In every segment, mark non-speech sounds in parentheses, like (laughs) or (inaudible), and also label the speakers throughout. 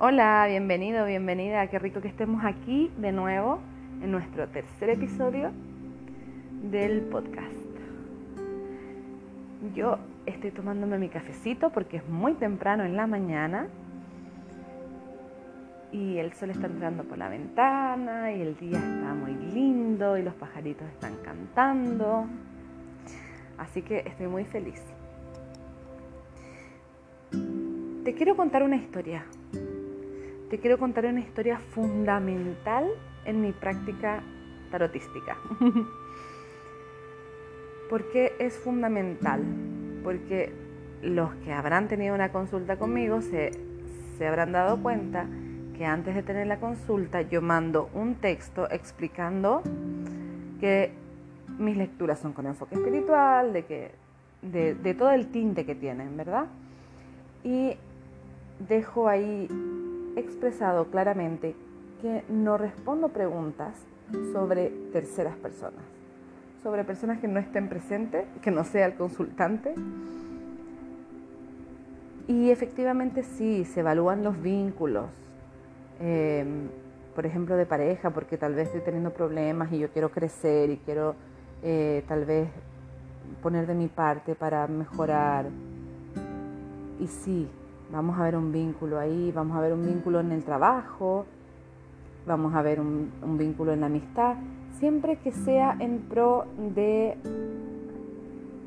Speaker 1: Hola, bienvenido, bienvenida. Qué rico que estemos aquí de nuevo en nuestro tercer episodio del podcast. Yo estoy tomándome mi cafecito porque es muy temprano en la mañana y el sol está entrando por la ventana y el día está muy lindo y los pajaritos están cantando. Así que estoy muy feliz. Te quiero contar una historia. Te quiero contar una historia fundamental en mi práctica tarotística. (laughs) ¿Por qué es fundamental? Porque los que habrán tenido una consulta conmigo se, se habrán dado cuenta que antes de tener la consulta yo mando un texto explicando que mis lecturas son con enfoque espiritual, de, que, de, de todo el tinte que tienen, ¿verdad? Y dejo ahí expresado claramente que no respondo preguntas sobre terceras personas, sobre personas que no estén presentes, que no sea el consultante. Y efectivamente sí, se evalúan los vínculos, eh, por ejemplo, de pareja, porque tal vez estoy teniendo problemas y yo quiero crecer y quiero eh, tal vez poner de mi parte para mejorar. Y sí, vamos a ver un vínculo ahí, vamos a ver un vínculo en el trabajo, vamos a ver un, vínculo en la amistad, siempre que sea en pro de,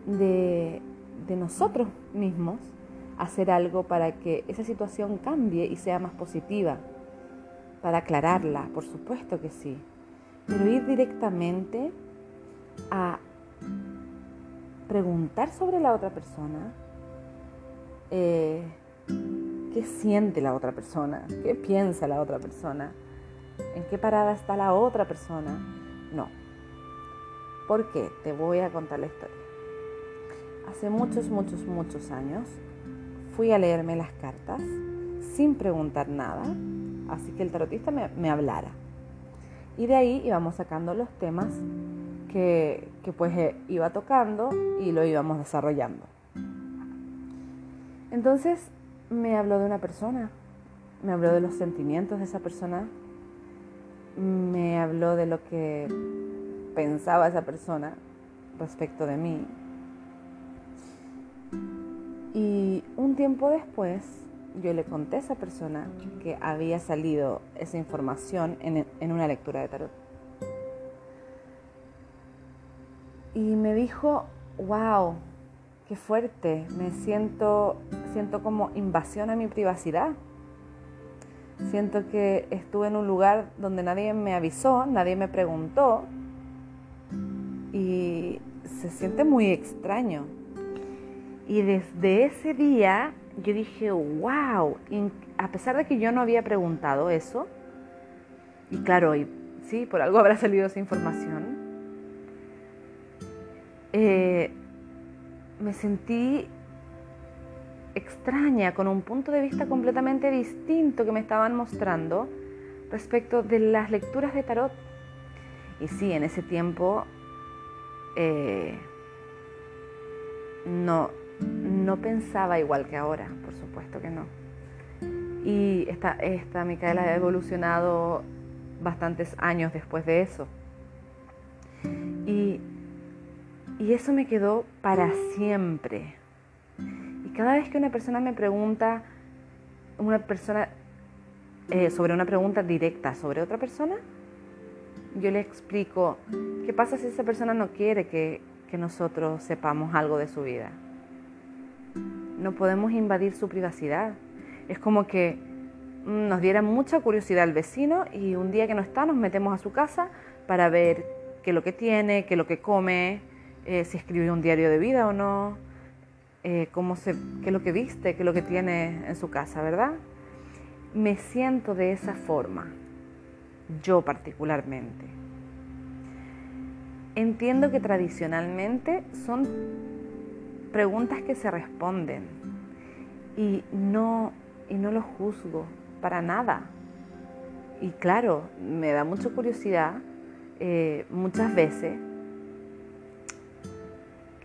Speaker 1: de, de nosotros mismos hacer algo para que esa situación cambie y sea más positiva, para aclararla, por supuesto que sí, pero ir directamente a preguntar sobre la otra persona, eh, qué siente la otra persona, qué piensa la otra persona, en qué parada está la otra persona. No. ¿Por qué? Te voy a contar la historia. Hace muchos, muchos, muchos años fui a leerme las cartas sin preguntar nada, así que el tarotista me, hablara. Y de ahí íbamos sacando los temas que, que pues eh, iba tocando y lo íbamos desarrollando. Entonces me habló de una persona, me habló de los sentimientos de esa persona, me habló de lo que pensaba esa persona respecto de mí. Y un tiempo después yo le conté a esa persona que había salido esa información en, en una lectura de tarot. Y me dijo, wow, qué fuerte, me siento, siento como invasión a mi privacidad. Siento que estuve en un lugar donde nadie me avisó, nadie me preguntó y se siente muy extraño. Y desde ese día yo dije, wow, a pesar de que yo no había preguntado eso, y claro, y, sí, por algo habrá salido esa información, eh, me sentí extraña, con un punto de vista completamente distinto que me estaban mostrando respecto de las lecturas de tarot. Y sí, en ese tiempo eh, no, no pensaba igual que ahora, por supuesto que no. Y esta, esta Micaela ha evolucionado bastantes años después de eso. Y, y eso me quedó para siempre. Y cada vez que una persona me pregunta, una persona eh, sobre una pregunta directa sobre otra persona, yo le explico qué pasa si esa persona no quiere que, nosotros sepamos algo de su vida. No podemos invadir su privacidad. Es como que mm, nos diera mucha curiosidad al vecino y un día que no está nos metemos a su casa para ver qué es lo que tiene, qué es lo que come, eh, si escribió un diario de vida o no, eh, cómo se, qué es lo que viste, qué es lo que tiene en su casa, ¿verdad? Me siento de esa forma, yo particularmente. Entiendo que tradicionalmente son preguntas que se responden y no, y no lo juzgo para nada. Y claro, me da mucha curiosidad eh, muchas veces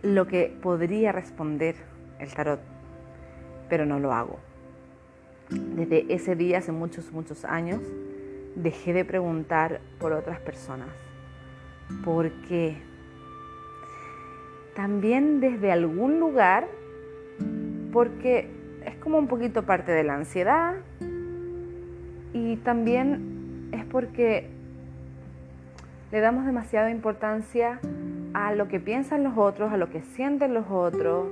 Speaker 1: lo que podría responder el tarot, pero no lo hago. desde ese día, hace muchos, muchos años, dejé de preguntar por otras personas. ¿Por qué? También desde algún lugar, porque es como un poquito parte de la ansiedad y también es porque le damos demasiada importancia a lo que piensan los otros, a lo que sienten los otros.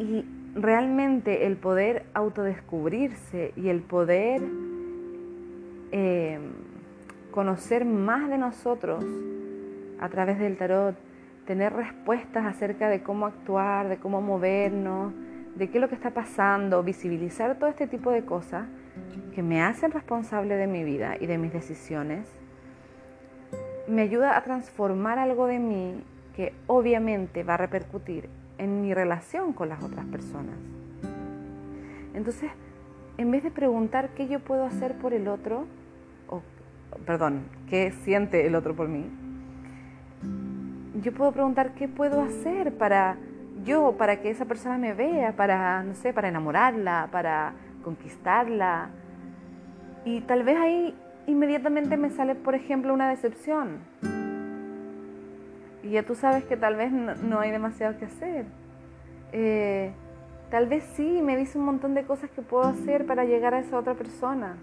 Speaker 1: Y realmente el poder autodescubrirse y el poder eh, conocer más de nosotros a través del tarot, tener respuestas acerca de cómo actuar, de cómo movernos, de qué es lo que está pasando, visibilizar todo este tipo de cosas que me hacen responsable de mi vida y de mis decisiones, me ayuda a transformar algo de mí que obviamente va a repercutir en mi relación con las otras personas. Entonces, en vez de preguntar qué yo puedo hacer por el otro, o perdón, qué siente el otro por mí, yo puedo preguntar qué puedo hacer para yo, para que esa persona me vea, para, no sé, para enamorarla, para conquistarla. Y tal vez ahí inmediatamente me sale, por ejemplo, una decepción. Y ya tú sabes que tal vez no, hay demasiado que hacer. Eh, tal vez sí, me dice un montón de cosas que puedo hacer para llegar a esa otra persona.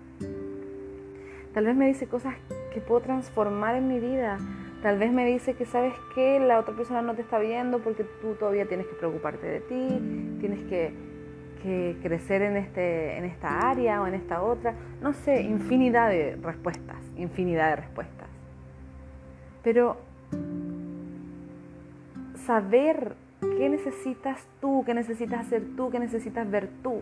Speaker 1: Tal vez me dice cosas que puedo transformar en mi vida. Tal vez me dice que sabes que la otra persona no te está viendo porque tú todavía tienes que preocuparte de ti, tienes que que crecer en, este, en esta área o en esta otra. No sé, infinidad de respuestas, infinidad de respuestas. Pero saber qué necesitas tú, qué necesitas hacer tú, qué necesitas ver tú,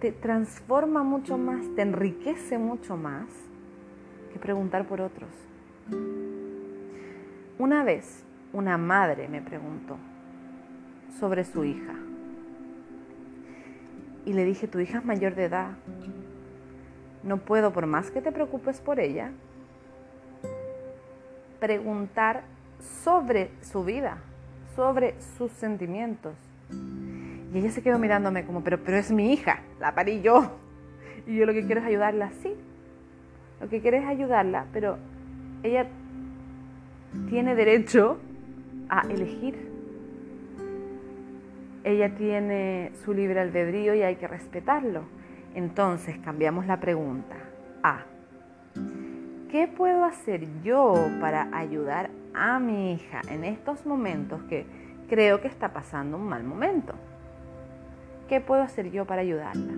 Speaker 1: te transforma mucho más, te enriquece mucho más que preguntar por otros. Una vez una madre me preguntó sobre su hija y le dije, tu hija es mayor de edad. No puedo, por más que te preocupes por ella, preguntar sobre su vida, sobre sus sentimientos. Y ella se quedó mirándome como, pero, pero es mi hija, la parí yo. Y yo lo que quiero es ayudarla, sí. Lo que quiero es ayudarla, pero ella tiene derecho a elegir ella tiene su libre albedrío y hay que respetarlo. Entonces cambiamos la pregunta a, ¿qué puedo hacer yo para ayudar a mi hija en estos momentos que creo que está pasando un mal momento? ¿Qué puedo hacer yo para ayudarla?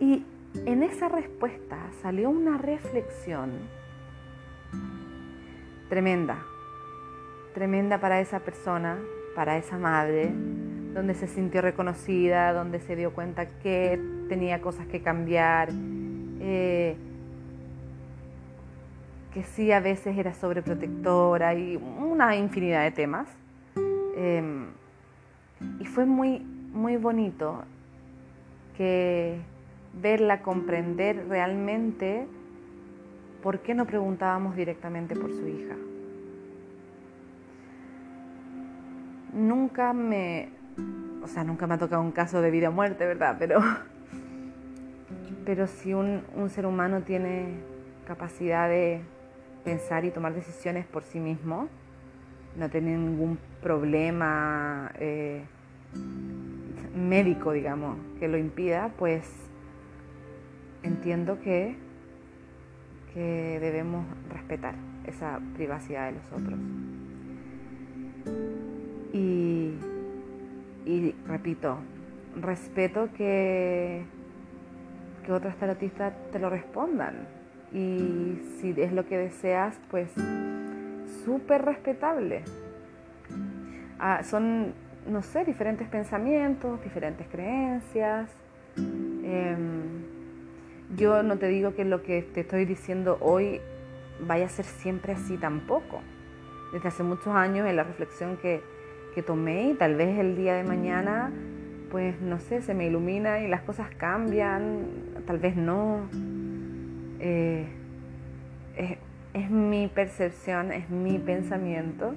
Speaker 1: Y en esa respuesta salió una reflexión tremenda, tremenda para esa persona para esa madre, donde se sintió reconocida, donde se dio cuenta que tenía cosas que cambiar, eh, que sí a veces era sobreprotectora y una infinidad de temas. Em, y fue muy, muy bonito que verla comprender realmente por qué no preguntábamos directamente por su hija. Nunca me, o sea, nunca me ha tocado un caso de vida o muerte, ¿verdad? Pero, (laughs) pero si un, ser humano tiene capacidad de pensar y tomar decisiones por sí mismo, no tiene ningún problema eh, médico, digamos, que lo impida, pues entiendo que, que debemos respetar esa privacidad de los otros. Y, repito, respeto que, que otros tarotistas te lo respondan. Y si es lo que deseas, pues súper respetable. Ah, son, no sé, diferentes pensamientos, diferentes creencias. Em, yo no te digo que lo que te estoy diciendo hoy vaya a ser siempre así tampoco. Desde hace muchos años en la reflexión que, que tomé y tal vez el día de mañana, pues no sé, se me ilumina y las cosas cambian, tal vez no. Eh, es, mi percepción, es mi pensamiento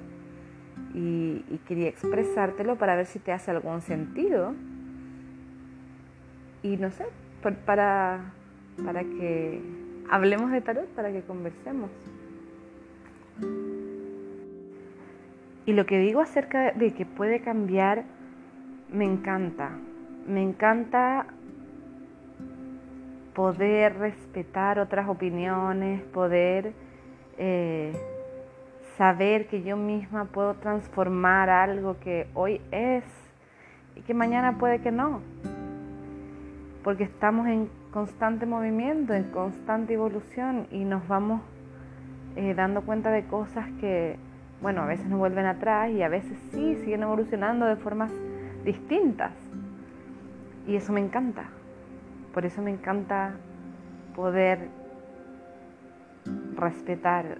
Speaker 1: y, quería expresártelo para ver si te hace algún sentido y no sé, para, para que hablemos de tarot, para que conversemos. Y lo que digo acerca de que puede cambiar, me encanta. Me encanta poder respetar otras opiniones, poder eh, saber que yo misma puedo transformar algo que hoy es y que mañana puede que no. Porque estamos en constante movimiento, en constante evolución y nos vamos eh, dando cuenta de cosas que, bueno, a veces nos vuelven atrás y a veces sí siguen evolucionando de formas distintas. Y eso me encanta. Por eso me encanta poder respetar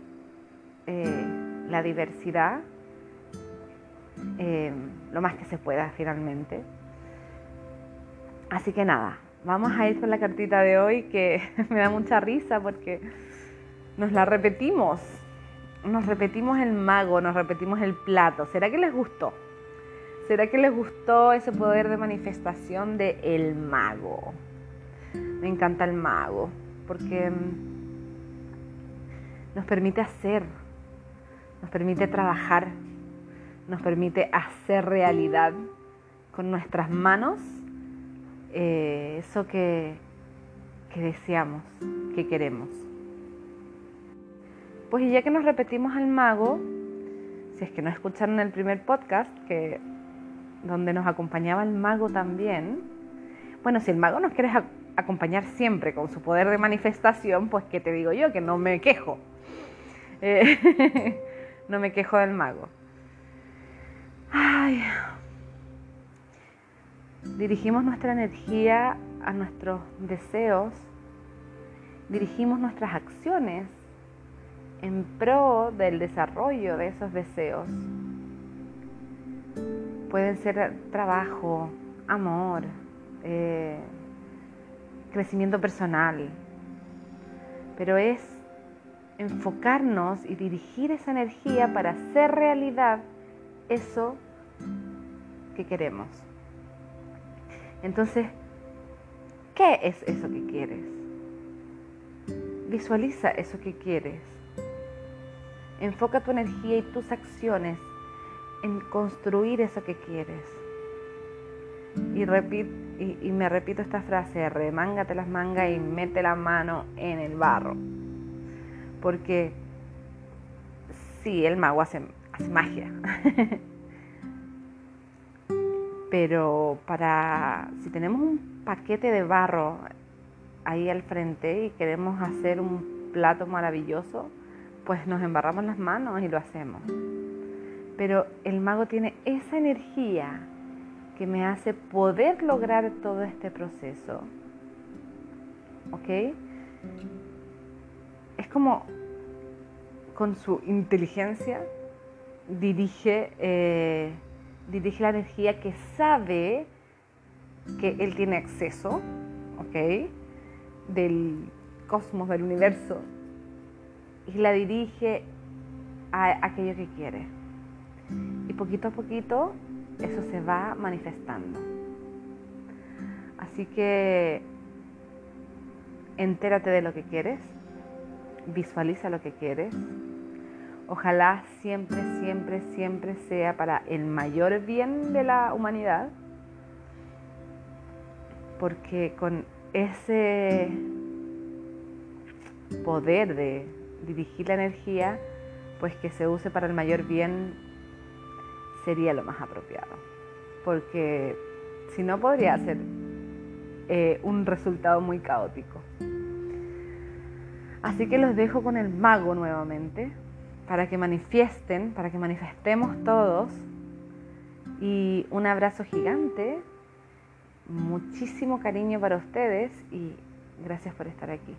Speaker 1: eh, la diversidad eh, lo más que se pueda finalmente. Así que nada, vamos a ir con la cartita de hoy que (laughs) me da mucha risa porque nos la repetimos. Nos repetimos el mago, nos repetimos el plato. ¿Será que les gustó? ¿Será que les gustó ese poder de manifestación de el mago? Me encanta el mago porque mm, nos permite hacer, nos permite trabajar, nos permite hacer realidad con nuestras manos eh, eso que, que deseamos, que queremos. Pues y ya que nos repetimos al mago, si es que no escucharon el primer podcast, que, donde nos acompañaba el mago también, bueno, si el mago nos quiere acompañar siempre con su poder de manifestación, pues que te digo yo, que no me quejo. Eh, (laughs) no me quejo del mago. Ay. Dirigimos nuestra energía a nuestros deseos, dirigimos nuestras acciones en pro del desarrollo de esos deseos. Pueden ser trabajo, amor, eh, crecimiento personal, pero es enfocarnos y dirigir esa energía para hacer realidad eso que queremos. Entonces, ¿qué es eso que quieres? Visualiza eso que quieres. Enfoca tu energía y tus acciones en construir eso que quieres. Y, y, y me repito esta frase, remángate las mangas y mete la mano en el barro porque sí, el mago hace, magia. (laughs) Pero para si tenemos un paquete de barro ahí al frente y queremos hacer un plato maravilloso, pues nos embarramos las manos y lo hacemos. Pero el mago tiene esa energía que me hace poder lograr todo este proceso. ¿Ok? es como con su inteligencia dirige, eh, dirige la energía que sabe que él tiene acceso, ¿ok? Del cosmos, del universo, y la dirige a aquello que quiere. Y poquito a poquito eso se va manifestando. Así que entérate de lo que quieres, visualiza lo que quieres. Ojalá siempre, siempre, siempre sea para el mayor bien de la humanidad, porque con ese poder de dirigir la energía, pues que se use para el mayor bien sería lo más apropiado, porque si no podría ser eh, un resultado muy caótico. Así que los dejo con el mago nuevamente para que manifiesten, para que manifestemos todos. Y un abrazo gigante, muchísimo cariño para ustedes y gracias por estar aquí.